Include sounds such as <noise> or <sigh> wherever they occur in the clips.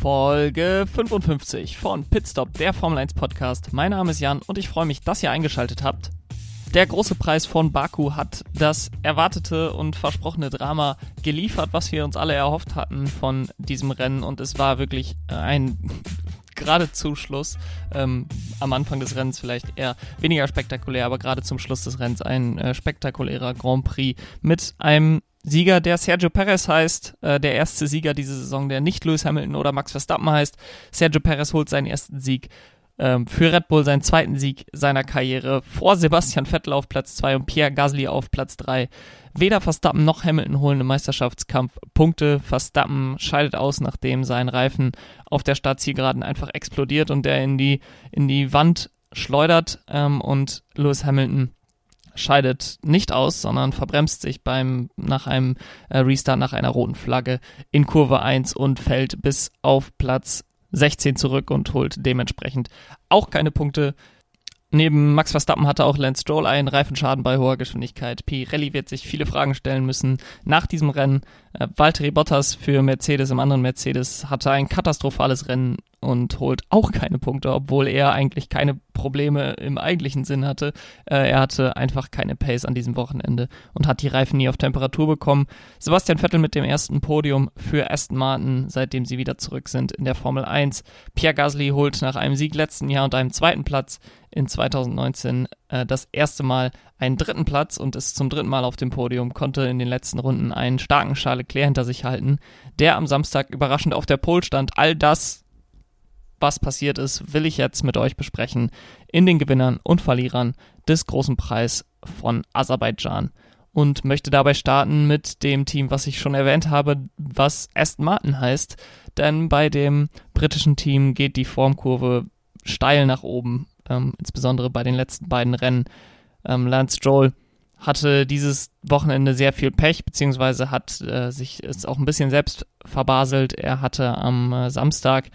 Folge 55 von Pitstop, der Formel 1 Podcast. Mein Name ist Jan und ich freue mich, dass ihr eingeschaltet habt. Der große Preis von Baku hat das erwartete und versprochene Drama geliefert, was wir uns alle erhofft hatten von diesem Rennen und es war wirklich ein <laughs> gerade zu Schluss, ähm, am Anfang des Rennens vielleicht eher weniger spektakulär, aber gerade zum Schluss des Rennens ein äh, spektakulärer Grand Prix mit einem Sieger, der Sergio Perez heißt, äh, der erste Sieger diese Saison, der nicht Lewis Hamilton oder Max Verstappen heißt. Sergio Perez holt seinen ersten Sieg ähm, für Red Bull, seinen zweiten Sieg seiner Karriere vor Sebastian Vettel auf Platz 2 und Pierre Gasly auf Platz 3. Weder Verstappen noch Hamilton holen im Meisterschaftskampf Punkte. Verstappen scheidet aus, nachdem sein Reifen auf der Startzielgeraden einfach explodiert und der in die, in die Wand schleudert ähm, und Lewis Hamilton scheidet nicht aus, sondern verbremst sich beim nach einem äh, Restart nach einer roten Flagge in Kurve 1 und fällt bis auf Platz 16 zurück und holt dementsprechend auch keine Punkte. Neben Max Verstappen hatte auch Lance Stroll einen Reifenschaden bei hoher Geschwindigkeit. Pirelli wird sich viele Fragen stellen müssen nach diesem Rennen. Äh, Valtteri Bottas für Mercedes im anderen Mercedes hatte ein katastrophales Rennen und holt auch keine Punkte, obwohl er eigentlich keine Probleme im eigentlichen Sinn hatte. Äh, er hatte einfach keine Pace an diesem Wochenende und hat die Reifen nie auf Temperatur bekommen. Sebastian Vettel mit dem ersten Podium für Aston Martin, seitdem sie wieder zurück sind in der Formel 1. Pierre Gasly holt nach einem Sieg letzten Jahr und einem zweiten Platz in 2019 äh, das erste Mal einen dritten Platz und ist zum dritten Mal auf dem Podium, konnte in den letzten Runden einen starken Charles Leclerc hinter sich halten, der am Samstag überraschend auf der Pole stand. All das was passiert ist, will ich jetzt mit euch besprechen in den Gewinnern und Verlierern des großen Preis von Aserbaidschan. Und möchte dabei starten mit dem Team, was ich schon erwähnt habe, was Aston Martin heißt, denn bei dem britischen Team geht die Formkurve steil nach oben, ähm, insbesondere bei den letzten beiden Rennen. Ähm, Lance Stroll hatte dieses Wochenende sehr viel Pech, beziehungsweise hat äh, sich es auch ein bisschen selbst verbaselt. Er hatte am äh, Samstag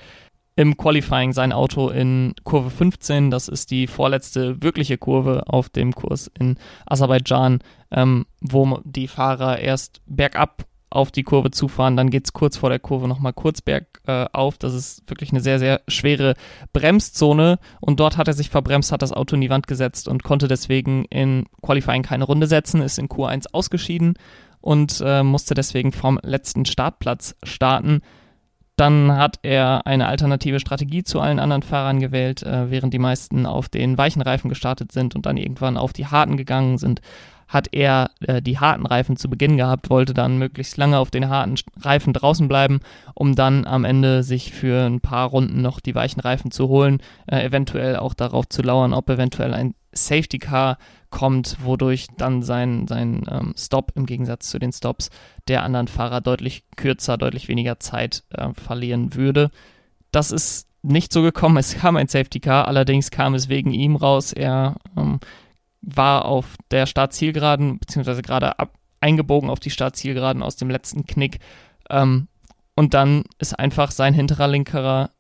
im Qualifying sein Auto in Kurve 15. Das ist die vorletzte wirkliche Kurve auf dem Kurs in Aserbaidschan, ähm, wo die Fahrer erst bergab auf die Kurve zufahren, dann geht es kurz vor der Kurve nochmal kurz bergauf. Äh, das ist wirklich eine sehr, sehr schwere Bremszone und dort hat er sich verbremst, hat das Auto in die Wand gesetzt und konnte deswegen in Qualifying keine Runde setzen, ist in Q1 ausgeschieden und äh, musste deswegen vom letzten Startplatz starten. Dann hat er eine alternative Strategie zu allen anderen Fahrern gewählt, äh, während die meisten auf den weichen Reifen gestartet sind und dann irgendwann auf die harten gegangen sind. Hat er äh, die harten Reifen zu Beginn gehabt, wollte dann möglichst lange auf den harten Reifen draußen bleiben, um dann am Ende sich für ein paar Runden noch die weichen Reifen zu holen, äh, eventuell auch darauf zu lauern, ob eventuell ein Safety Car kommt, wodurch dann sein, sein ähm, Stop im Gegensatz zu den Stops der anderen Fahrer deutlich kürzer, deutlich weniger Zeit äh, verlieren würde. Das ist nicht so gekommen. <laughs> Es kam ein Safety Car, allerdings kam es wegen ihm raus. Er ähm, war auf der Startzielgeraden, beziehungsweise gerade ab, eingebogen auf die Startzielgeraden aus dem letzten Knick. Ähm, und dann ist einfach sein hinterer linkerer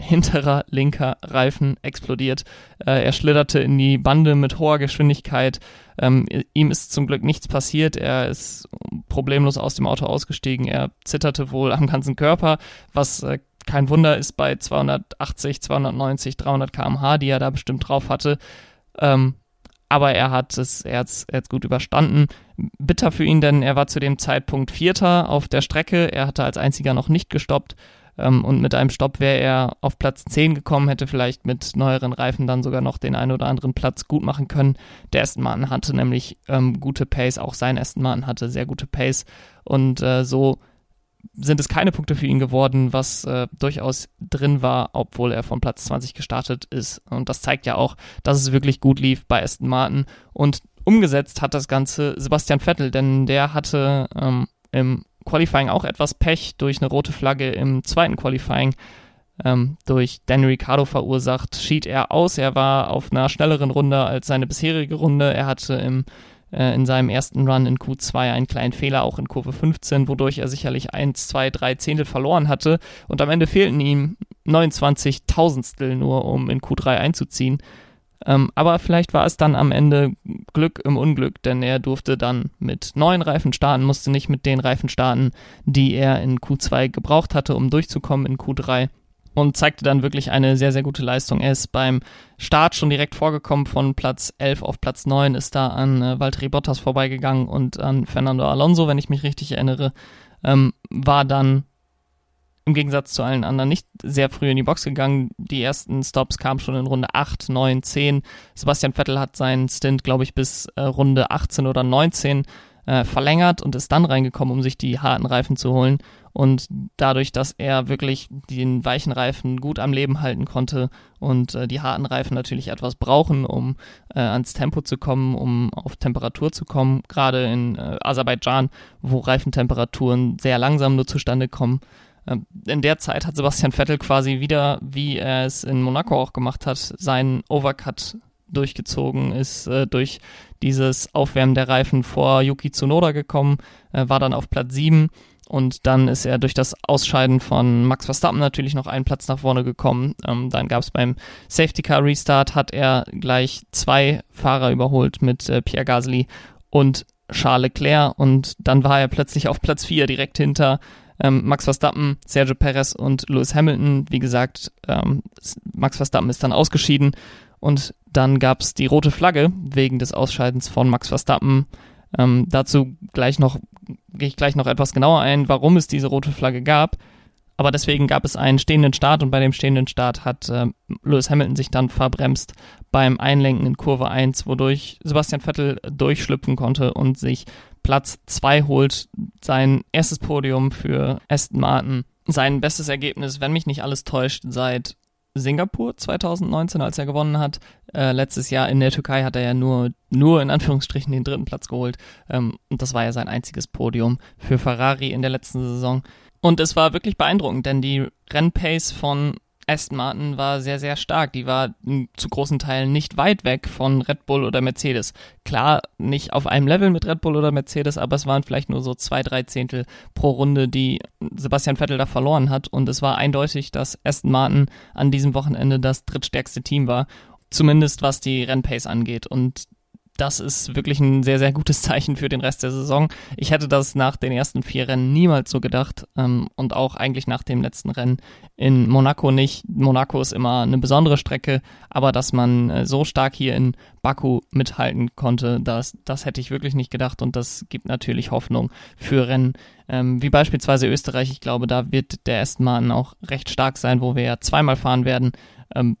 hinterer linker Reifen explodiert. Äh, er schlitterte in die Bande mit hoher Geschwindigkeit. Ähm, ihm ist zum Glück nichts passiert. Er ist problemlos aus dem Auto ausgestiegen. Er zitterte wohl am ganzen Körper, was äh, kein Wunder ist bei 280, 290, 300 km/h, die er da bestimmt drauf hatte. Ähm, aber er hat es, er hat's, er hat's gut überstanden. Bitter für ihn, denn er war zu dem Zeitpunkt Vierter auf der Strecke. Er hatte als einziger noch nicht gestoppt. Ähm, und mit einem Stopp wäre er auf Platz 10 gekommen, hätte vielleicht mit neueren Reifen dann sogar noch den einen oder anderen Platz gut machen können. Der Aston Martin hatte nämlich ähm, gute Pace, auch sein Aston Martin hatte sehr gute Pace. Und äh, so sind es keine Punkte für ihn geworden, was äh, durchaus drin war, obwohl er von Platz 20 gestartet ist. Und das zeigt ja auch, dass es wirklich gut lief bei Aston Martin. Und umgesetzt hat das Ganze Sebastian Vettel, denn der hatte ähm, im Qualifying auch etwas Pech durch eine rote Flagge im zweiten Qualifying. Ähm, durch Danny Ricciardo verursacht, schied er aus. Er war auf einer schnelleren Runde als seine bisherige Runde. Er hatte im, äh, in seinem ersten Run in Q2 einen kleinen Fehler, auch in Kurve 15, wodurch er sicherlich 1, 2, 3 Zehntel verloren hatte. Und am Ende fehlten ihm 29 Tausendstel nur, um in Q3 einzuziehen. Ähm, aber vielleicht war es dann am Ende Glück im Unglück, denn er durfte dann mit neuen Reifen starten, musste nicht mit den Reifen starten, die er in Q2 gebraucht hatte, um durchzukommen in Q3 und zeigte dann wirklich eine sehr, sehr gute Leistung. Er ist beim Start schon direkt vorgekommen, von Platz 11 auf Platz 9 ist da an äh, Valtteri Bottas vorbeigegangen und an Fernando Alonso, wenn ich mich richtig erinnere, ähm, war dann im Gegensatz zu allen anderen nicht sehr früh in die Box gegangen. Die ersten Stops kamen schon in Runde 8, 9, 10. Sebastian Vettel hat seinen Stint, glaube ich, bis äh, Runde 18 oder 19 äh, verlängert und ist dann reingekommen, um sich die harten Reifen zu holen. Und dadurch, dass er wirklich den weichen Reifen gut am Leben halten konnte und äh, die harten Reifen natürlich etwas brauchen, um äh, ans Tempo zu kommen, um auf Temperatur zu kommen, gerade in äh, Aserbaidschan, wo Reifentemperaturen sehr langsam nur zustande kommen, ähm, in der Zeit hat Sebastian Vettel quasi wieder, wie er es in Monaco auch gemacht hat, seinen Overcut durchgezogen, ist äh, durch dieses Aufwärmen der Reifen vor Yuki Tsunoda gekommen, äh, war dann auf Platz 7 und dann ist er durch das Ausscheiden von Max Verstappen natürlich noch einen Platz nach vorne gekommen. Ähm, dann gab es beim Safety Car Restart, hat er gleich zwei Fahrer überholt mit äh, Pierre Gasly und Charles Leclerc und dann war er plötzlich auf Platz 4 direkt hinter ähm, Max Verstappen, Sergio Perez und Lewis Hamilton. Wie gesagt, ähm, Max Verstappen ist dann ausgeschieden und dann gab es die rote Flagge wegen des Ausscheidens von Max Verstappen. Ähm, dazu gleich noch gehe ich gleich noch etwas genauer ein, warum es diese rote Flagge gab. Aber deswegen gab es einen stehenden Start und bei dem stehenden Start hat äh, Lewis Hamilton sich dann verbremst beim Einlenken in Kurve 1, wodurch Sebastian Vettel durchschlüpfen konnte und sich Platz 2 holt, sein erstes Podium für Aston Martin, sein bestes Ergebnis, wenn mich nicht alles täuscht, seit Singapur 2019, als er gewonnen hat. Äh, letztes Jahr in der Türkei hat er ja nur, nur in Anführungsstrichen den dritten Platz geholt. Ähm, und das war ja sein einziges Podium für Ferrari in der letzten Saison. Und es war wirklich beeindruckend, denn die Rennpace von Aston Martin war sehr, sehr stark. Die war zu großen Teilen nicht weit weg von Red Bull oder Mercedes. Klar, nicht auf einem Level mit Red Bull oder Mercedes, aber es waren vielleicht nur so zwei, drei Zehntel pro Runde, die Sebastian Vettel da verloren hat. Und es war eindeutig, dass Aston Martin an diesem Wochenende das drittstärkste Team war. Zumindest was die Rennpace angeht. Und das ist wirklich ein sehr, sehr gutes <laughs> Zeichen für den Rest der Saison. Ich hätte das nach den ersten vier Rennen niemals so gedacht ähm, und auch eigentlich nach dem letzten Rennen in Monaco nicht. Monaco ist immer eine besondere Strecke, aber dass man äh, so stark hier in Baku mithalten konnte, das, das hätte ich wirklich nicht gedacht und das gibt natürlich Hoffnung für Rennen ähm, wie beispielsweise Österreich. Ich glaube, da wird der Aston Martin auch recht stark sein, wo wir ja zweimal fahren werden. Ähm,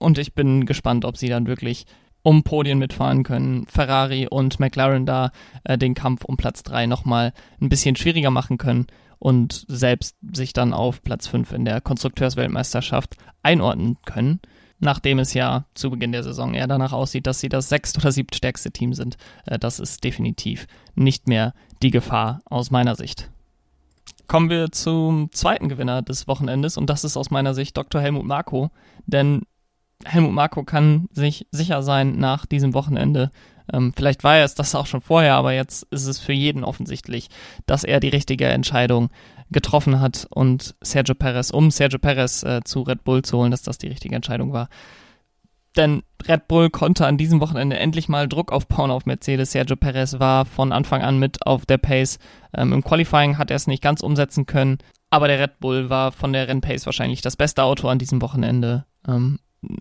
und ich bin gespannt, ob sie dann wirklich um Podien mitfahren können. Ferrari und McLaren da äh, den Kampf um Platz 3 nochmal ein bisschen schwieriger machen können und selbst sich dann auf Platz 5 in der Konstrukteursweltmeisterschaft einordnen können, nachdem es ja zu Beginn der Saison eher danach aussieht, dass sie das sechst- oder siebtstärkste Team sind. Äh, das ist definitiv nicht mehr die Gefahr aus meiner Sicht. Kommen wir zum zweiten Gewinner des Wochenendes und das ist aus meiner Sicht Dr. Helmut Marko, denn Helmut Marko kann sich sicher sein nach diesem Wochenende. Ähm, vielleicht war er es das auch schon vorher, aber jetzt ist es für jeden offensichtlich, dass er die richtige Entscheidung getroffen hat und Sergio Perez, um Sergio Perez äh, zu Red Bull zu holen, dass das die richtige Entscheidung war. Denn Red Bull konnte an diesem Wochenende endlich mal Druck aufbauen auf Mercedes. Sergio Perez war von Anfang an mit auf der Pace. Ähm, Im Qualifying hat er es nicht ganz umsetzen können, aber der Red Bull war von der Rennpace wahrscheinlich das beste Auto an diesem Wochenende. Ähm,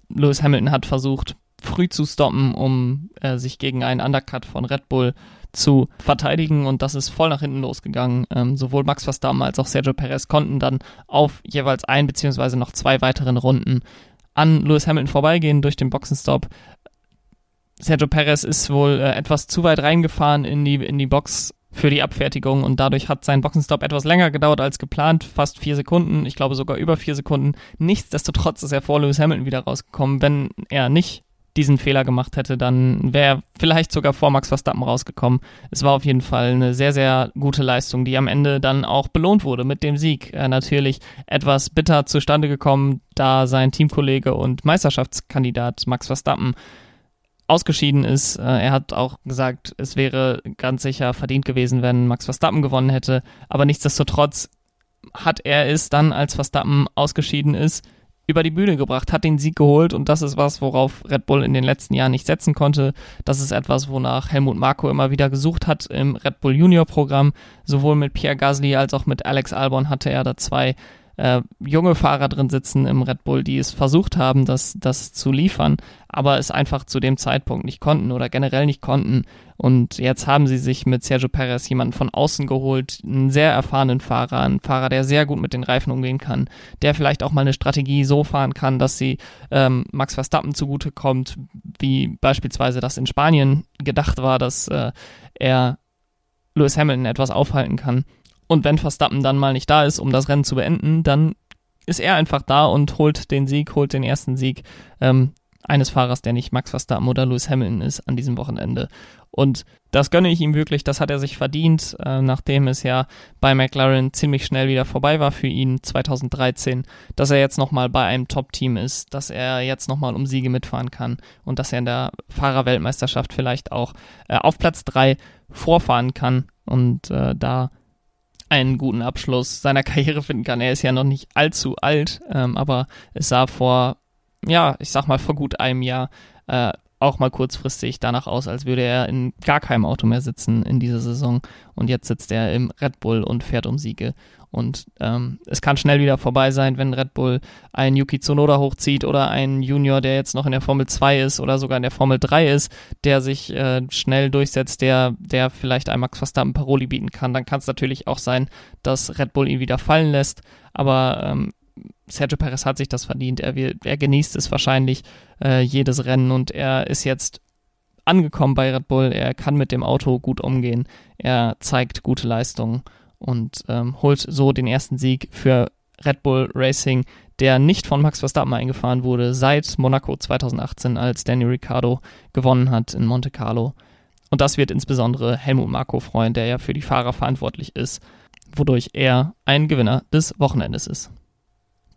Lewis Hamilton hat versucht, früh zu stoppen, um äh, sich gegen einen Undercut von Red Bull zu verteidigen und das ist voll nach hinten losgegangen. Ähm, sowohl Max Verstappen als auch Sergio Perez konnten dann auf jeweils ein beziehungsweise noch zwei weiteren Runden an Lewis Hamilton vorbeigehen durch den Boxenstopp. Sergio Perez ist wohl äh, etwas zu weit reingefahren in die, in die Box für die Abfertigung und dadurch hat sein Boxenstopp etwas länger gedauert als geplant, fast vier Sekunden, ich glaube sogar über vier Sekunden. Nichtsdestotrotz ist er vor Lewis Hamilton wieder rausgekommen. Wenn er nicht diesen Fehler gemacht hätte, dann wäre er vielleicht sogar vor Max Verstappen rausgekommen. Es war auf jeden Fall eine sehr, sehr gute Leistung, die am Ende dann auch belohnt wurde mit dem Sieg. Äh, natürlich etwas bitter zustande gekommen, da sein Teamkollege und Meisterschaftskandidat Max Verstappen ausgeschieden ist. Äh, er hat auch gesagt, es wäre ganz sicher verdient gewesen, wenn Max Verstappen gewonnen hätte. Aber nichtsdestotrotz hat er es dann, als Verstappen ausgeschieden ist, über die Bühne gebracht, hat den Sieg geholt und das ist was, worauf Red Bull in den letzten Jahren nicht setzen konnte. Das ist etwas, wonach Helmut Marko immer wieder gesucht hat im Red Bull Junior Programm. Sowohl mit Pierre Gasly als auch mit Alex Albon hatte er da zwei äh, junge Fahrer drin sitzen im Red Bull, die es versucht haben, das, das zu liefern, aber es einfach zu dem Zeitpunkt nicht konnten oder generell nicht konnten. Und jetzt haben sie sich mit Sergio Perez jemanden von außen geholt, einen sehr erfahrenen Fahrer, einen Fahrer, der sehr gut mit den Reifen umgehen kann, der vielleicht auch mal eine Strategie so fahren kann, dass sie ähm, Max Verstappen zugute kommt, wie beispielsweise das in Spanien gedacht war, dass äh, er Lewis Hamilton etwas aufhalten kann. Und wenn Verstappen dann mal nicht da ist, um das Rennen zu beenden, dann ist er einfach da und holt den Sieg, holt den ersten Sieg ähm, eines Fahrers, der nicht Max Verstappen oder Lewis Hamilton ist an diesem Wochenende. Und das gönne ich ihm wirklich, das hat er sich verdient, äh, nachdem es ja bei McLaren ziemlich schnell wieder vorbei war für ihn 2013, dass er jetzt nochmal bei einem Top-Team ist, dass er jetzt nochmal um Siege mitfahren kann und dass er in der Fahrerweltmeisterschaft vielleicht auch äh, auf Platz 3 vorfahren kann und äh, da einen guten Abschluss seiner Karriere finden kann. Er ist ja noch nicht allzu alt, ähm, aber es sah vor, ja, ich sag mal vor gut einem Jahr äh, auch mal kurzfristig danach aus, als würde er in gar keinem Auto mehr sitzen in dieser Saison. Und jetzt sitzt er im Red Bull und fährt um Siege. Und ähm, es kann schnell wieder vorbei sein, wenn Red Bull einen Yuki Tsunoda hochzieht oder einen Junior, der jetzt noch in der Formel 2 ist oder sogar in der Formel 3 ist, der sich äh, schnell durchsetzt, der, der vielleicht einem Max Verstappen Paroli bieten kann. Dann kann es natürlich auch sein, dass Red Bull ihn wieder fallen lässt. Aber ähm, Sergio Perez hat sich das verdient. Er, er genießt es wahrscheinlich äh, jedes Rennen und er ist jetzt angekommen bei Red Bull. Er kann mit dem Auto gut umgehen. Er zeigt gute Leistungen und ähm, holt so den ersten Sieg für Red Bull Racing, der nicht von Max Verstappen eingefahren wurde seit Monaco 2018, als Daniel Ricciardo gewonnen hat in Monte Carlo. Und das wird insbesondere Helmut Marko freuen, der ja für die Fahrer verantwortlich ist, wodurch er ein Gewinner des Wochenendes ist.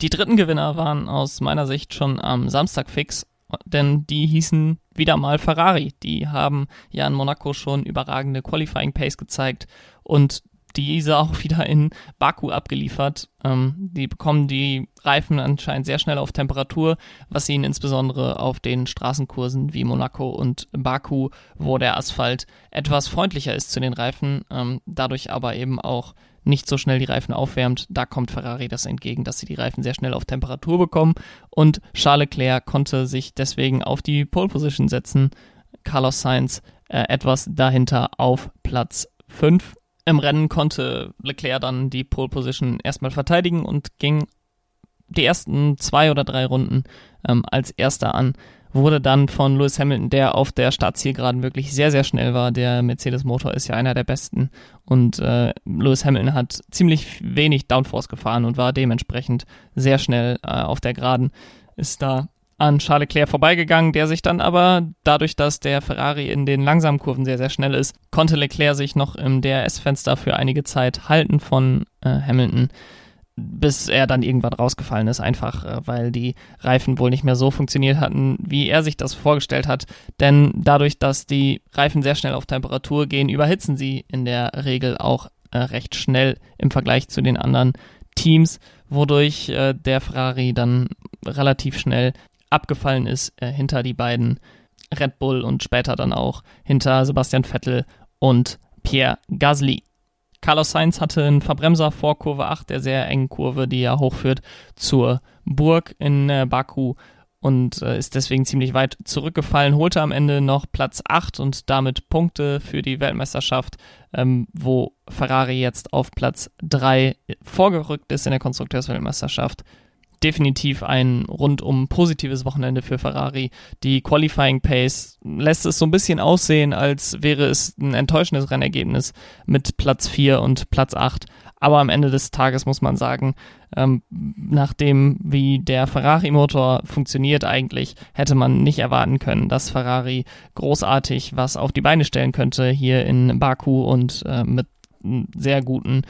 Die dritten Gewinner waren aus meiner Sicht schon am Samstag fix, denn die hießen wieder mal Ferrari. Die haben ja in Monaco schon überragende Qualifying Pace gezeigt und diese auch <laughs> wieder in Baku abgeliefert. Ähm, die bekommen die Reifen anscheinend sehr schnell auf Temperatur, was ihnen insbesondere auf den Straßenkursen wie Monaco und Baku, wo der Asphalt etwas freundlicher ist zu den Reifen, ähm, dadurch aber eben auch nicht so schnell die Reifen aufwärmt. Da kommt Ferrari das entgegen, dass sie die Reifen sehr schnell auf Temperatur bekommen und Charles Leclerc konnte sich deswegen auf die Pole Position setzen. Carlos Sainz äh, etwas dahinter auf Platz 5 im Rennen konnte Leclerc dann die Pole Position erstmal verteidigen und ging die ersten zwei oder drei Runden ähm, als erster an. Wurde dann von Lewis Hamilton, der auf der Startzielgeraden wirklich sehr, sehr schnell war. Der Mercedes-Motor ist ja einer der besten. Und äh, Lewis Hamilton hat ziemlich wenig Downforce gefahren und war dementsprechend sehr schnell äh, auf der Geraden. Ist da an Charles Leclerc vorbeigegangen, der sich dann aber dadurch, dass der Ferrari in den langsamen Kurven sehr, sehr schnell ist, konnte Leclerc sich noch im DRS-Fenster für einige Zeit halten von äh, Hamilton, bis er dann irgendwann rausgefallen ist, einfach äh, weil die Reifen wohl nicht mehr so funktioniert hatten, wie er sich das vorgestellt hat. Denn dadurch, dass die Reifen sehr schnell auf Temperatur gehen, überhitzen sie in der Regel auch äh, recht schnell im Vergleich zu den anderen Teams, wodurch äh, der Ferrari dann relativ schnell abgefallen ist äh, hinter die beiden Red Bull und später dann auch hinter Sebastian Vettel und Pierre Gasly. Carlos Sainz hatte einen Verbremser vor Kurve 8, der sehr engen Kurve, die ja hochführt zur Burg in äh, Baku und äh, ist deswegen ziemlich weit zurückgefallen, holte am Ende noch Platz 8 und damit Punkte für die Weltmeisterschaft, ähm, wo Ferrari jetzt auf Platz 3 vorgerückt ist in der Konstrukteursweltmeisterschaft definitiv ein rundum positives Wochenende für Ferrari. Die Qualifying Pace lässt es so ein bisschen aussehen, als wäre es ein enttäuschendes Rennergebnis mit Platz 4 und Platz 8. Aber am Ende des Tages muss man sagen, ähm, nachdem wie der Ferrari-Motor funktioniert eigentlich, hätte man nicht erwarten können, dass Ferrari großartig was auf die Beine stellen könnte hier in Baku und äh, mit einem sehr guten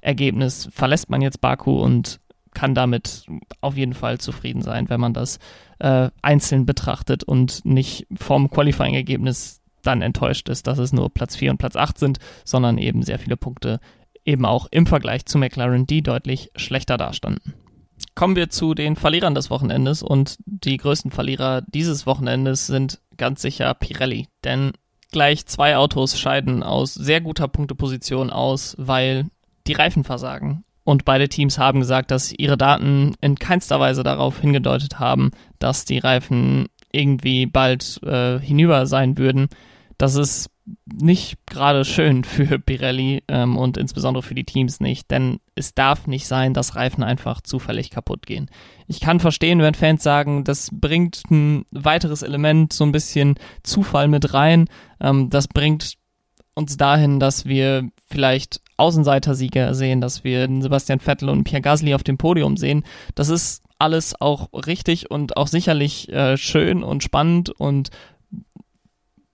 Ergebnis verlässt man jetzt Baku und kann damit auf jeden Fall zufrieden sein, wenn man das äh, einzeln betrachtet und nicht vom Qualifying-Ergebnis dann enttäuscht ist, dass es nur Platz 4 und Platz 8 sind, sondern eben sehr viele Punkte eben auch im Vergleich zu McLaren, die deutlich schlechter dastanden. Kommen wir zu den Verlierern des Wochenendes und die größten Verlierer dieses Wochenendes sind ganz sicher Pirelli, denn gleich zwei Autos scheiden aus sehr guter Punkteposition aus, weil die Reifen versagen. Und beide Teams haben gesagt, dass ihre Daten in keinster Weise darauf hingedeutet haben, dass die Reifen irgendwie bald äh, hinüber sein würden. Das ist nicht gerade schön <laughs> für Pirelli ähm, und insbesondere für die Teams nicht, denn es darf nicht sein, dass Reifen einfach zufällig kaputt gehen. Ich kann verstehen, wenn Fans sagen, das bringt ein weiteres Element, so ein bisschen Zufall mit rein. Ähm, das bringt uns dahin, dass wir vielleicht Außenseitersieger sehen, dass wir Sebastian Vettel und Pierre Gasly auf dem Podium sehen. Das ist alles auch richtig und auch sicherlich äh, schön und spannend und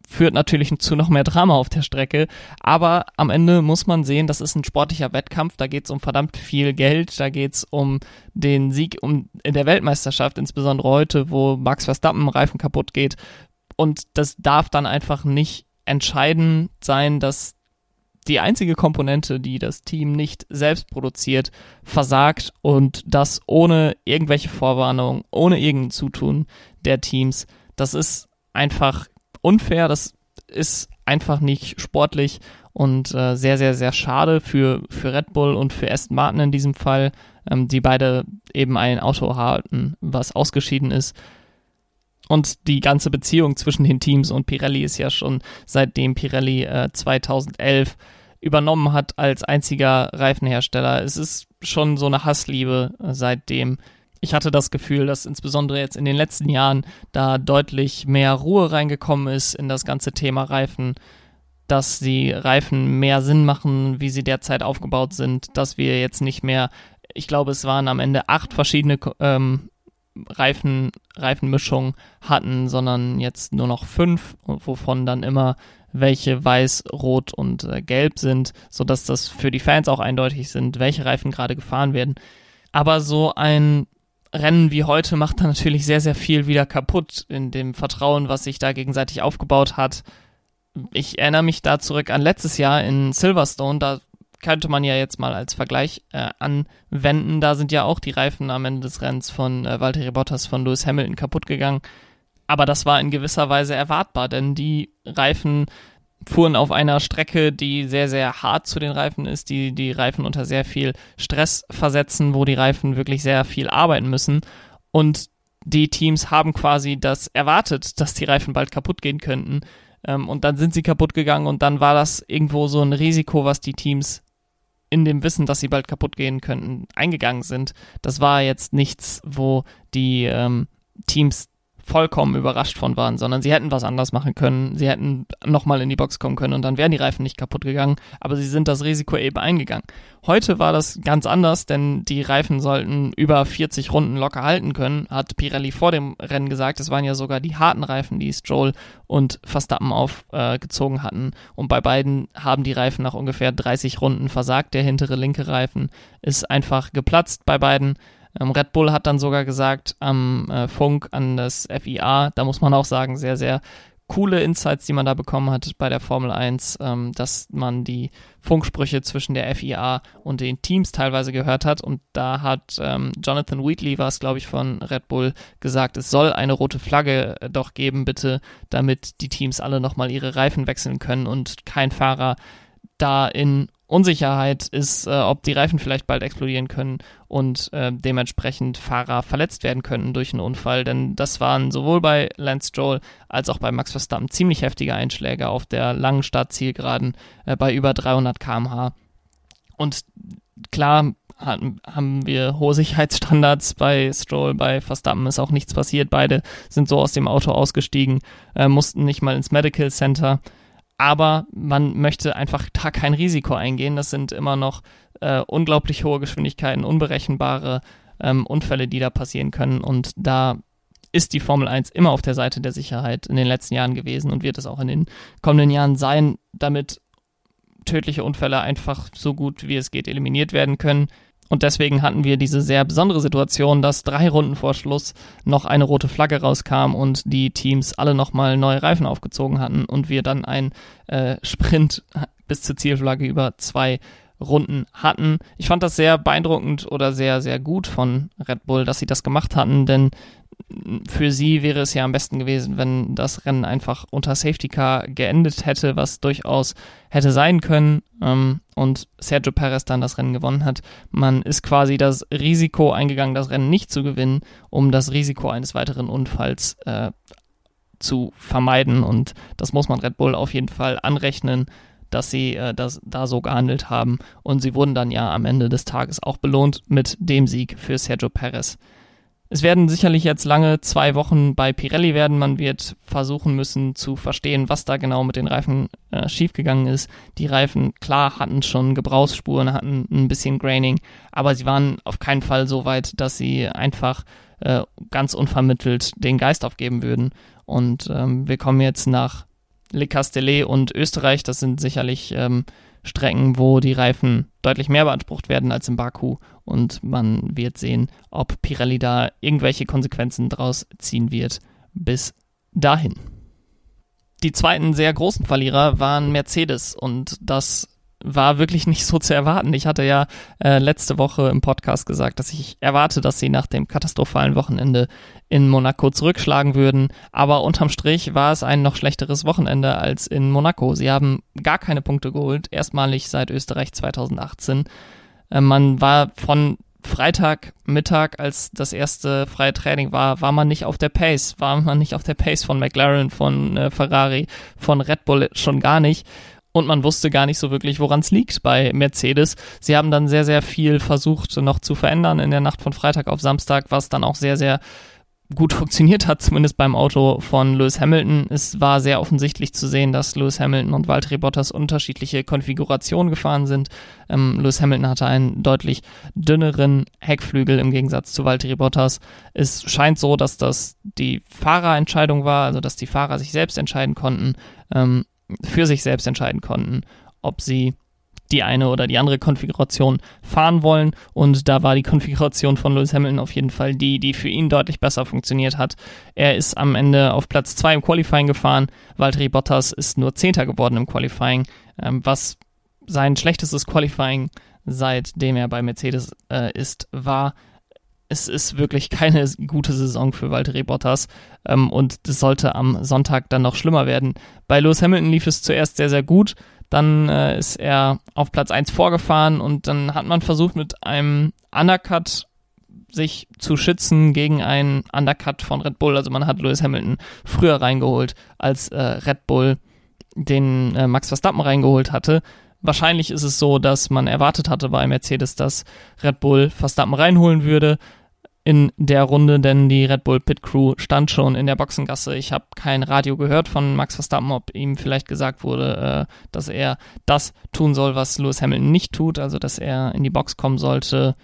führt natürlich zu noch mehr Drama auf der Strecke. Aber am Ende muss man sehen, das ist ein sportlicher Wettkampf. Da geht es um verdammt viel Geld. Da geht es um den Sieg um, in der Weltmeisterschaft, insbesondere heute, wo Max Verstappen Reifen kaputt geht. Und das darf dann einfach nicht entscheidend sein, dass die einzige Komponente, die das Team nicht selbst produziert, versagt und das ohne irgendwelche Vorwarnung, ohne irgendein Zutun der Teams. Das ist einfach unfair, das ist einfach nicht sportlich und äh, sehr, sehr, sehr schade für, für Red Bull und für Aston Martin in diesem Fall, ähm, die beide eben ein Auto hatten, was ausgeschieden ist. Und die ganze Beziehung zwischen den Teams und Pirelli ist ja schon seitdem Pirelli äh, 2011 übernommen hat als einziger Reifenhersteller. Es ist schon so eine Hassliebe äh, seitdem ich hatte das Gefühl, dass insbesondere jetzt in den letzten Jahren da deutlich mehr Ruhe reingekommen ist in das ganze Thema Reifen, dass die Reifen mehr Sinn machen, wie sie derzeit aufgebaut sind, dass wir jetzt nicht mehr, ich glaube, es waren am Ende acht verschiedene ähm, Reifen, Reifenmischungen hatten, sondern jetzt nur noch fünf, wovon dann immer welche weiß, rot und äh, gelb sind, sodass das für die Fans auch eindeutig sind, welche Reifen gerade gefahren werden. Aber so ein Rennen wie heute macht er natürlich sehr, sehr viel wieder kaputt in dem Vertrauen, was sich da gegenseitig aufgebaut hat. Ich erinnere mich da zurück an letztes Jahr in Silverstone, da könnte man ja jetzt mal als Vergleich äh, anwenden. Da sind ja auch die Reifen am Ende des Rennens von äh, Valtteri Bottas von Lewis Hamilton kaputt gegangen. Aber das war in gewisser Weise erwartbar, denn die Reifen fuhren auf einer Strecke, die sehr, sehr hart zu den Reifen ist, die die Reifen unter sehr viel Stress versetzen, wo die Reifen wirklich sehr viel arbeiten müssen. Und die Teams haben quasi das erwartet, dass die Reifen bald kaputt gehen könnten. Ähm, und dann sind sie kaputt gegangen und dann war das irgendwo so ein Risiko, was die Teams in dem Wissen, dass sie bald kaputt gehen könnten, eingegangen sind. Das war jetzt nichts, wo die ähm, Teams vollkommen überrascht von waren, sondern sie hätten was anders machen können. Sie hätten nochmal in die Box kommen können und dann wären die Reifen nicht kaputt gegangen, aber sie sind das Risiko eben eingegangen. Heute war das ganz anders, denn die Reifen sollten über 40 Runden locker halten können, hat Pirelli vor dem Rennen gesagt. Es waren ja sogar die harten Reifen, die Stroll und Verstappen aufgezogen äh, hatten. Und bei beiden haben die Reifen nach ungefähr 30 Runden versagt. Der hintere linke Reifen ist einfach geplatzt bei beiden. Ähm, Red Bull hat dann sogar gesagt am äh, Funk an das FIA, da muss man auch sagen, sehr, sehr coole Insights, die man da bekommen hat bei der Formel 1, ähm, dass man die Funksprüche zwischen der FIA und den Teams teilweise gehört hat. Und da hat ähm, Jonathan Wheatley, war es glaube ich von Red Bull, gesagt, es soll eine rote Flagge äh, doch geben, bitte, damit die Teams alle nochmal ihre Reifen wechseln können und kein Fahrer da in Unsicherheit ist, äh, ob die Reifen vielleicht bald explodieren können und äh, dementsprechend Fahrer verletzt werden könnten durch einen Unfall. Denn das waren sowohl bei Lance Stroll als auch bei Max Verstappen ziemlich heftige Einschläge auf der langen Startzielgeraden äh, bei über 300 km/h. Und klar haben wir hohe Sicherheitsstandards bei Stroll, bei Verstappen ist auch nichts passiert. Beide sind so aus dem Auto ausgestiegen, äh, mussten nicht mal ins Medical Center aber man möchte einfach da kein Risiko eingehen. Das sind immer noch äh, unglaublich hohe Geschwindigkeiten, unberechenbare ähm, Unfälle, die da passieren können. Und da ist die Formel 1 immer auf der Seite der Sicherheit in den letzten Jahren gewesen und wird es auch in den kommenden Jahren sein, damit tödliche Unfälle einfach so gut wie es geht eliminiert werden können. Und deswegen hatten wir diese sehr besondere Situation, dass drei Runden vor Schluss noch eine rote Flagge rauskam und die Teams alle nochmal neue Reifen aufgezogen hatten und wir dann einen äh, Sprint <laughs> bis zur Zielflagge über zwei Runden hatten. Ich fand das sehr beeindruckend oder sehr, sehr gut von Red Bull, dass sie das gemacht hatten, denn für sie wäre es ja am besten gewesen, wenn das Rennen einfach unter Safety Car geendet hätte, was durchaus hätte sein können ähm, und Sergio Perez dann das Rennen gewonnen hat. Man ist quasi das Risiko eingegangen, das Rennen nicht zu gewinnen, um das Risiko eines weiteren Unfalls äh, zu vermeiden und das muss man Red Bull auf jeden Fall anrechnen dass sie äh, das, da so gehandelt haben. Und sie wurden dann ja am Ende des Tages auch belohnt mit dem Sieg für Sergio Perez. Es werden sicherlich jetzt lange zwei Wochen bei Pirelli werden. Man wird versuchen müssen zu verstehen, was da genau mit den Reifen äh, schiefgegangen ist. Die Reifen, klar, hatten schon Gebrauchsspuren, hatten ein bisschen Graining, aber sie waren auf keinen Fall so weit, dass sie einfach äh, ganz unvermittelt den Geist aufgeben würden. Und ähm, wir kommen jetzt nach Le Castellet und Österreich. Das sind sicherlich ähm, Strecken, wo die Reifen deutlich mehr beansprucht werden als in Baku. Und man wird sehen, ob Pirelli da irgendwelche Konsequenzen draus ziehen wird bis dahin. Die zweiten sehr großen Verlierer waren Mercedes und das war wirklich nicht so zu erwarten. Ich hatte ja äh, letzte Woche im Podcast gesagt, dass ich erwarte, dass sie nach dem katastrophalen Wochenende in Monaco zurückschlagen würden. Aber unterm Strich war es ein noch schlechteres Wochenende als in Monaco. Sie haben gar keine Punkte geholt, erstmalig seit Österreich 2018. Äh, man war von Freitagmittag, als das erste freie Training war, war man nicht auf der Pace, war man nicht auf der Pace von McLaren, von äh, Ferrari, von Red Bull schon gar nicht. Und man wusste gar nicht so wirklich, woran es liegt bei Mercedes. Sie haben dann sehr, sehr viel versucht noch zu verändern. In der Nacht von Freitag auf Samstag, was dann auch sehr, sehr gut funktioniert hat, zumindest beim Auto von Lewis Hamilton. Es war sehr offensichtlich zu sehen, dass Lewis Hamilton und Valtteri Bottas unterschiedliche Konfigurationen gefahren sind. Ähm, Lewis Hamilton hatte einen deutlich dünneren Heckflügel im Gegensatz zu Valtteri Bottas. Es scheint so, dass das die Fahrerentscheidung war, also dass die Fahrer sich selbst entscheiden konnten. Ähm, für sich selbst entscheiden konnten, ob sie die eine oder die andere Konfiguration fahren wollen. Und da war die Konfiguration von Lewis Hamilton auf jeden Fall die, die für ihn deutlich besser funktioniert hat. Er ist am Ende auf Platz 2 im Qualifying gefahren. Valtteri Bottas ist nur Zehnter geworden im Qualifying, ähm, was sein schlechtestes Qualifying seitdem er bei Mercedes äh, ist, war es ist wirklich keine gute Saison für Valtteri Bottas ähm, und das sollte am Sonntag dann noch schlimmer werden. Bei Lewis Hamilton lief es zuerst sehr, sehr gut, dann äh, ist er auf Platz 1 vorgefahren und dann hat man versucht mit einem Undercut sich zu schützen gegen einen Undercut von Red Bull. Also man hat Lewis Hamilton früher reingeholt, als äh, Red Bull den äh, Max Verstappen reingeholt hatte. Wahrscheinlich ist es so, dass man erwartet hatte bei Mercedes, dass Red Bull Verstappen reinholen würde in der Runde, denn die Red Bull Pit Crew stand schon in der Boxengasse. Ich habe kein Radio gehört von Max Verstappen, ob ihm vielleicht gesagt wurde, äh, dass er das tun soll, was Lewis Hamilton nicht tut, also dass er in die Box kommen sollte,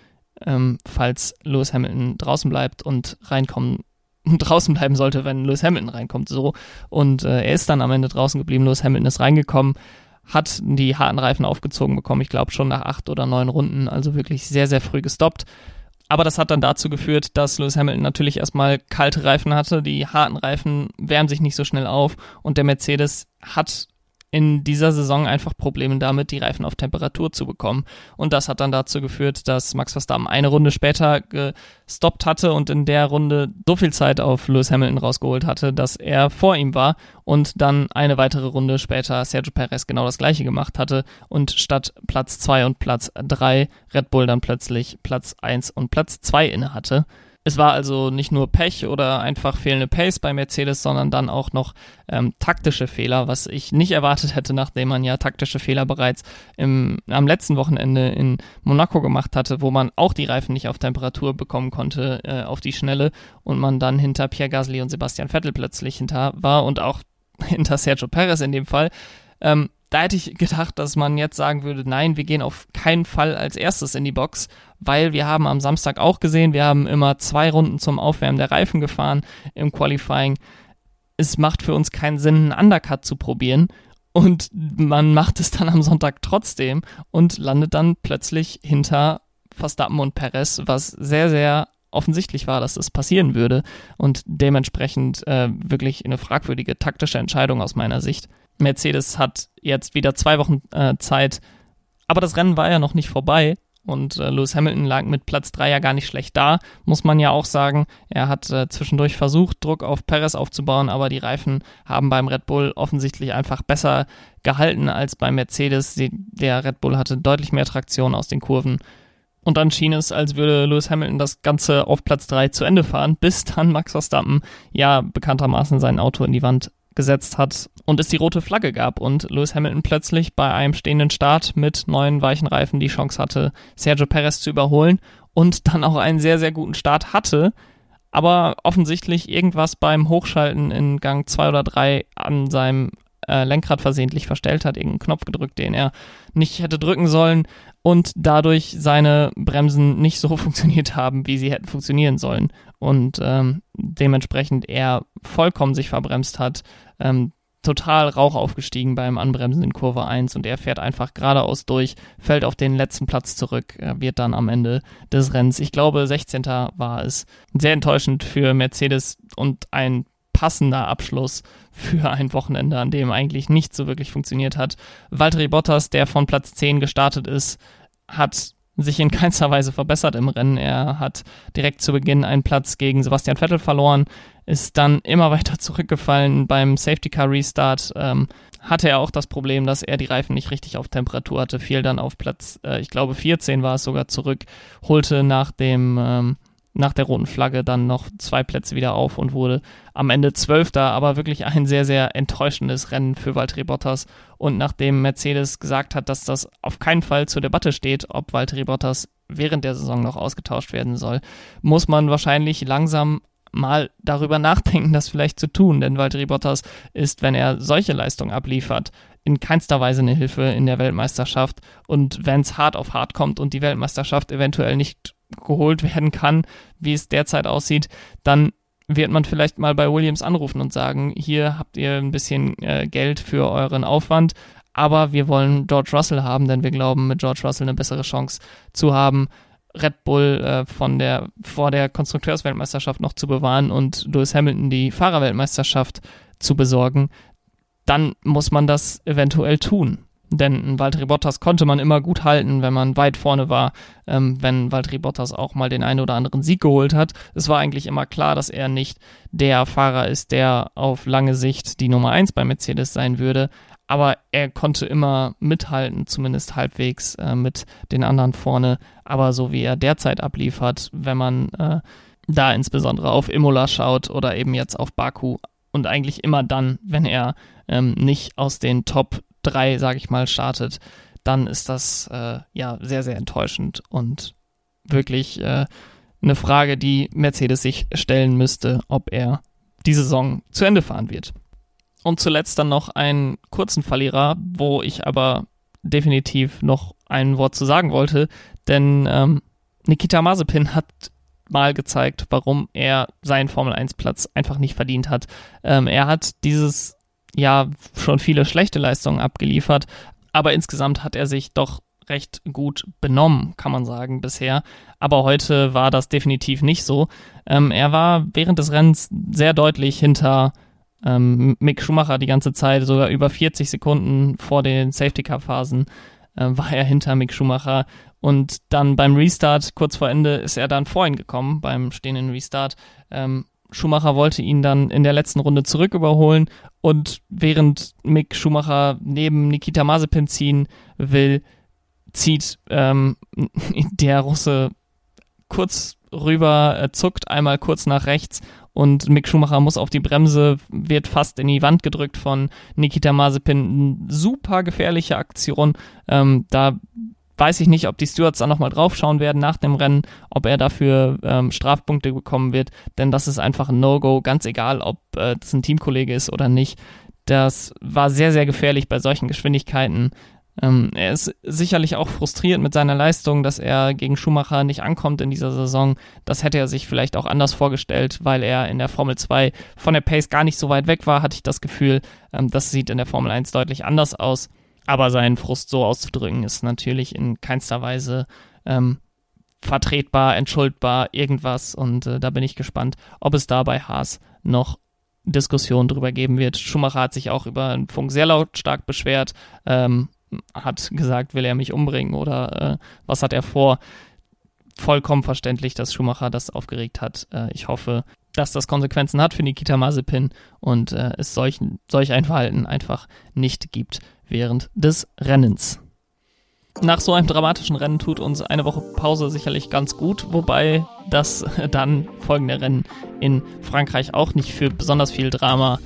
ähm, falls Lewis Hamilton draußen bleibt und reinkommen <laughs> draußen bleiben sollte, wenn Lewis Hamilton reinkommt. So und äh, er ist dann am Ende draußen geblieben. Lewis Hamilton ist reingekommen hat die harten Reifen aufgezogen bekommen, ich glaube schon nach acht oder neun Runden, also wirklich sehr, sehr früh gestoppt. Aber das hat dann dazu geführt, dass Lewis Hamilton natürlich erstmal kalte Reifen hatte. Die harten Reifen wärmen sich nicht so schnell auf und der Mercedes hat in dieser Saison einfach Probleme damit, die Reifen auf Temperatur zu bekommen. Und das hat dann dazu geführt, dass Max Verstappen eine Runde später gestoppt hatte und in der Runde so viel Zeit auf Lewis Hamilton rausgeholt hatte, dass er vor ihm war und dann eine weitere Runde später Sergio Perez genau das gleiche gemacht hatte und statt Platz 2 und Platz 3 Red Bull dann plötzlich Platz 1 und Platz 2 inne hatte. Es war also nicht nur Pech oder einfach fehlende Pace bei Mercedes, sondern dann auch noch ähm, taktische Fehler, was ich nicht erwartet hätte, nachdem man ja taktische Fehler bereits im, am letzten Wochenende in Monaco gemacht hatte, wo man auch die Reifen nicht auf Temperatur bekommen konnte äh, auf die Schnelle und man dann hinter Pierre Gasly und Sebastian Vettel plötzlich hinter war und auch <laughs> hinter Sergio Perez in dem Fall. Ähm, da hätte ich gedacht, dass man jetzt sagen würde, nein, wir gehen auf keinen Fall als erstes in die Box, weil wir haben am Samstag auch gesehen, wir haben immer zwei Runden zum Aufwärmen der Reifen gefahren im Qualifying. Es macht für uns keinen Sinn, einen Undercut zu probieren. Und man macht es dann am Sonntag trotzdem und landet dann plötzlich hinter Verstappen und Perez, was sehr, sehr offensichtlich war, dass das passieren würde und dementsprechend äh, wirklich eine fragwürdige taktische Entscheidung aus meiner Sicht. Mercedes hat jetzt wieder zwei Wochen äh, Zeit, Aber das Rennen war ja noch nicht vorbei und äh, Lewis Hamilton lag mit Platz 3 ja gar nicht schlecht da, muss man ja auch sagen. Er hat äh, zwischendurch versucht, Druck auf Perez aufzubauen, aber die Reifen haben beim Red Bull offensichtlich einfach besser gehalten als beim Mercedes. Die, der Red Bull hatte deutlich mehr Traktion aus den Kurven. Und dann schien es, als würde Lewis Hamilton das Ganze auf Platz 3 zu Ende fahren, <laughs> bis dann Max Verstappen ja bekanntermaßen sein Auto in die Wand gesetzt hat und es die rote Flagge gab und Lewis Hamilton plötzlich bei einem stehenden Start mit neuen weichen Reifen die Chance hatte, Sergio Perez zu überholen und dann auch einen sehr, sehr guten Start hatte, aber offensichtlich irgendwas beim Hochschalten in Gang 2 oder 3 an seinem äh, Lenkrad versehentlich verstellt hat, irgendeinen Knopf gedrückt, den er nicht hätte drücken sollen und dadurch seine Bremsen nicht so <laughs> funktioniert haben, wie sie hätten funktionieren sollen und ähm, dementsprechend er vollkommen sich verbremst hat, ähm, total Rauch aufgestiegen beim Anbremsen in Kurve 1 und er fährt einfach geradeaus durch, fällt auf den letzten Platz zurück, wird dann am Ende des Rennens, ich glaube 16. war es, sehr enttäuschend für Mercedes und ein passender Abschluss für ein Wochenende, an dem eigentlich nicht so wirklich funktioniert hat. Valtteri Bottas, der von Platz 10 gestartet ist, hat sich in keinster Weise verbessert im Rennen. Er hat direkt zu Beginn einen Platz gegen Sebastian Vettel verloren, ist dann immer <laughs> weiter zurückgefallen. Beim Safety Car Restart ähm, hatte er auch das Problem, dass er die Reifen nicht richtig auf Temperatur hatte, fiel dann auf Platz, äh, ich glaube 14 war es sogar zurück, holte nach dem ähm, nach der roten Flagge dann noch zwei Plätze wieder auf und wurde am Ende Zwölfter, aber wirklich ein sehr, sehr enttäuschendes Rennen für Valtteri Bottas. Und nachdem Mercedes gesagt hat, dass das auf keinen Fall zur Debatte steht, ob Valtteri Bottas während der Saison noch ausgetauscht werden soll, muss man wahrscheinlich langsam mal darüber nachdenken, das vielleicht zu tun, denn Valtteri Bottas ist, wenn er solche Leistungen abliefert, in keinster Weise eine Hilfe in der Weltmeisterschaft. Und wenn es hart auf hart kommt und die Weltmeisterschaft eventuell nicht geholt werden kann, wie es derzeit aussieht, dann wird man vielleicht mal bei Williams anrufen und sagen, hier habt ihr ein bisschen äh, Geld für euren Aufwand, aber wir wollen George Russell haben, denn wir glauben, mit George Russell eine bessere Chance zu haben, Red Bull äh, von der vor der Konstrukteursweltmeisterschaft noch zu bewahren und Lewis Hamilton die Fahrerweltmeisterschaft zu besorgen, dann muss man das eventuell tun. Denn Valtteri Bottas konnte man immer gut halten, wenn man weit vorne war, ähm, wenn Valtteri Bottas auch mal den einen oder anderen Sieg geholt hat. Es war eigentlich immer klar, dass er nicht der Fahrer ist, der auf lange Sicht die Nummer eins bei Mercedes sein würde. Aber er konnte immer mithalten, zumindest halbwegs äh, mit den anderen vorne. Aber so wie er derzeit abliefert, wenn man äh, da insbesondere auf Imola schaut oder eben jetzt auf Baku und eigentlich immer dann, wenn er ähm, nicht aus den Top drei, sage ich mal, startet, dann ist das äh, ja sehr, sehr enttäuschend und wirklich äh, eine Frage, die Mercedes sich stellen müsste, ob er die Saison zu Ende fahren wird. Und zuletzt dann noch einen kurzen Verlierer, wo ich aber definitiv noch ein Wort zu sagen wollte, denn ähm, Nikita Mazepin hat mal gezeigt, warum er seinen Formel 1 Platz einfach nicht verdient hat. Ähm, er hat dieses ja schon viele schlechte Leistungen abgeliefert, aber insgesamt hat er sich doch recht gut benommen, kann man sagen, bisher. Aber heute war das definitiv nicht so. Ähm, er war während des Rennens sehr deutlich hinter ähm, Mick Schumacher die ganze Zeit, sogar über 40 Sekunden vor den Safety-Car-Phasen äh, war er hinter Mick Schumacher. Und dann beim Restart, kurz vor Ende, ist er dann vor ihn gekommen, beim stehenden Restart. Ähm, Schumacher wollte ihn dann in der letzten Runde zurück überholen und während Mick Schumacher neben Nikita Mazepin ziehen will, zieht ähm, <laughs> der Russe kurz rüber, äh, zuckt einmal kurz nach rechts und Mick Schumacher muss auf die Bremse, wird fast in die Wand gedrückt von Nikita Mazepin. Super gefährliche Aktion. Ähm, da weiß ich nicht, ob die Stewards da nochmal draufschauen werden nach dem Rennen, ob er dafür ähm, Strafpunkte bekommen wird, denn das ist einfach ein No-Go, ganz egal, ob äh, das ein Teamkollege ist oder nicht. Das war sehr, sehr gefährlich bei solchen Geschwindigkeiten. Ähm, er ist sicherlich auch frustriert mit seiner Leistung, dass er gegen Schumacher nicht ankommt in dieser Saison. Das hätte er sich vielleicht auch anders vorgestellt, weil er in der Formel 2 von der Pace gar nicht so weit weg war, hatte ich das Gefühl. Ähm, das sieht in der Formel 1 deutlich anders aus. Aber seinen Frust so auszudrücken, ist natürlich in keinster Weise ähm, vertretbar, entschuldbar, irgendwas. Und äh, da bin ich gespannt, ob es da bei Haas noch Diskussionen drüber geben wird. Schumacher hat sich auch über den Funk sehr lautstark beschwert. Ähm, hat gesagt, will er mich umbringen oder äh, was hat er vor? Vollkommen verständlich, dass Schumacher das aufgeregt hat. Äh, ich hoffe, dass das Konsequenzen hat für Nikita Mazepin und äh, es solchen, solch ein Verhalten einfach nicht gibt während des Rennens. Nach so einem dramatischen Rennen tut uns eine Woche Pause sicherlich ganz gut, wobei das <laughs> dann folgende Rennen in Frankreich auch nicht für besonders viel Drama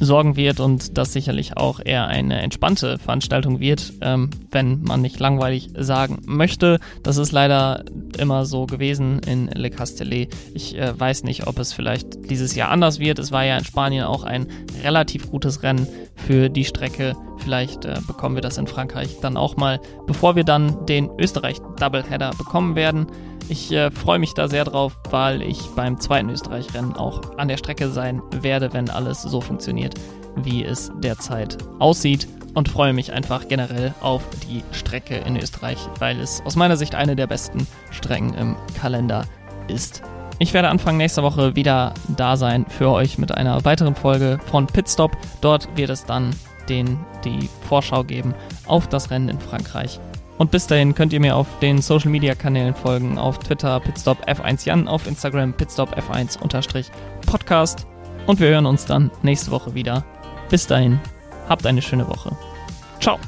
sorgen wird und das sicherlich auch eher eine entspannte Veranstaltung wird, ähm, wenn man nicht langweilig sagen möchte. Das ist leider immer so gewesen in Le Castellet. Ich äh, weiß nicht, ob es vielleicht dieses Jahr anders wird. Es war ja in Spanien auch ein relativ gutes Rennen für die Strecke. Vielleicht äh, bekommen wir das in Frankreich dann auch mal, bevor wir dann den Österreich-Doubleheader bekommen werden. Ich äh, freue mich da sehr drauf, weil ich beim zweiten Österreich-Rennen auch an der Strecke sein werde, wenn alles so funktioniert, wie es derzeit aussieht. Und freue mich einfach generell auf die Strecke in Österreich, weil es aus meiner Sicht eine der besten Strecken im Kalender ist. Ich werde Anfang nächster Woche wieder da sein für euch mit einer weiteren Folge von Pitstop. Dort wird es dann den, die Vorschau geben auf das Rennen in Frankreich. Und bis dahin könnt ihr mir auf den Social Media Kanälen folgen, auf Twitter Pitstop F1 Jan, auf Instagram Pitstop F1 Podcast. Und wir hören uns dann nächste Woche wieder. Bis dahin, habt eine schöne Woche. Ciao.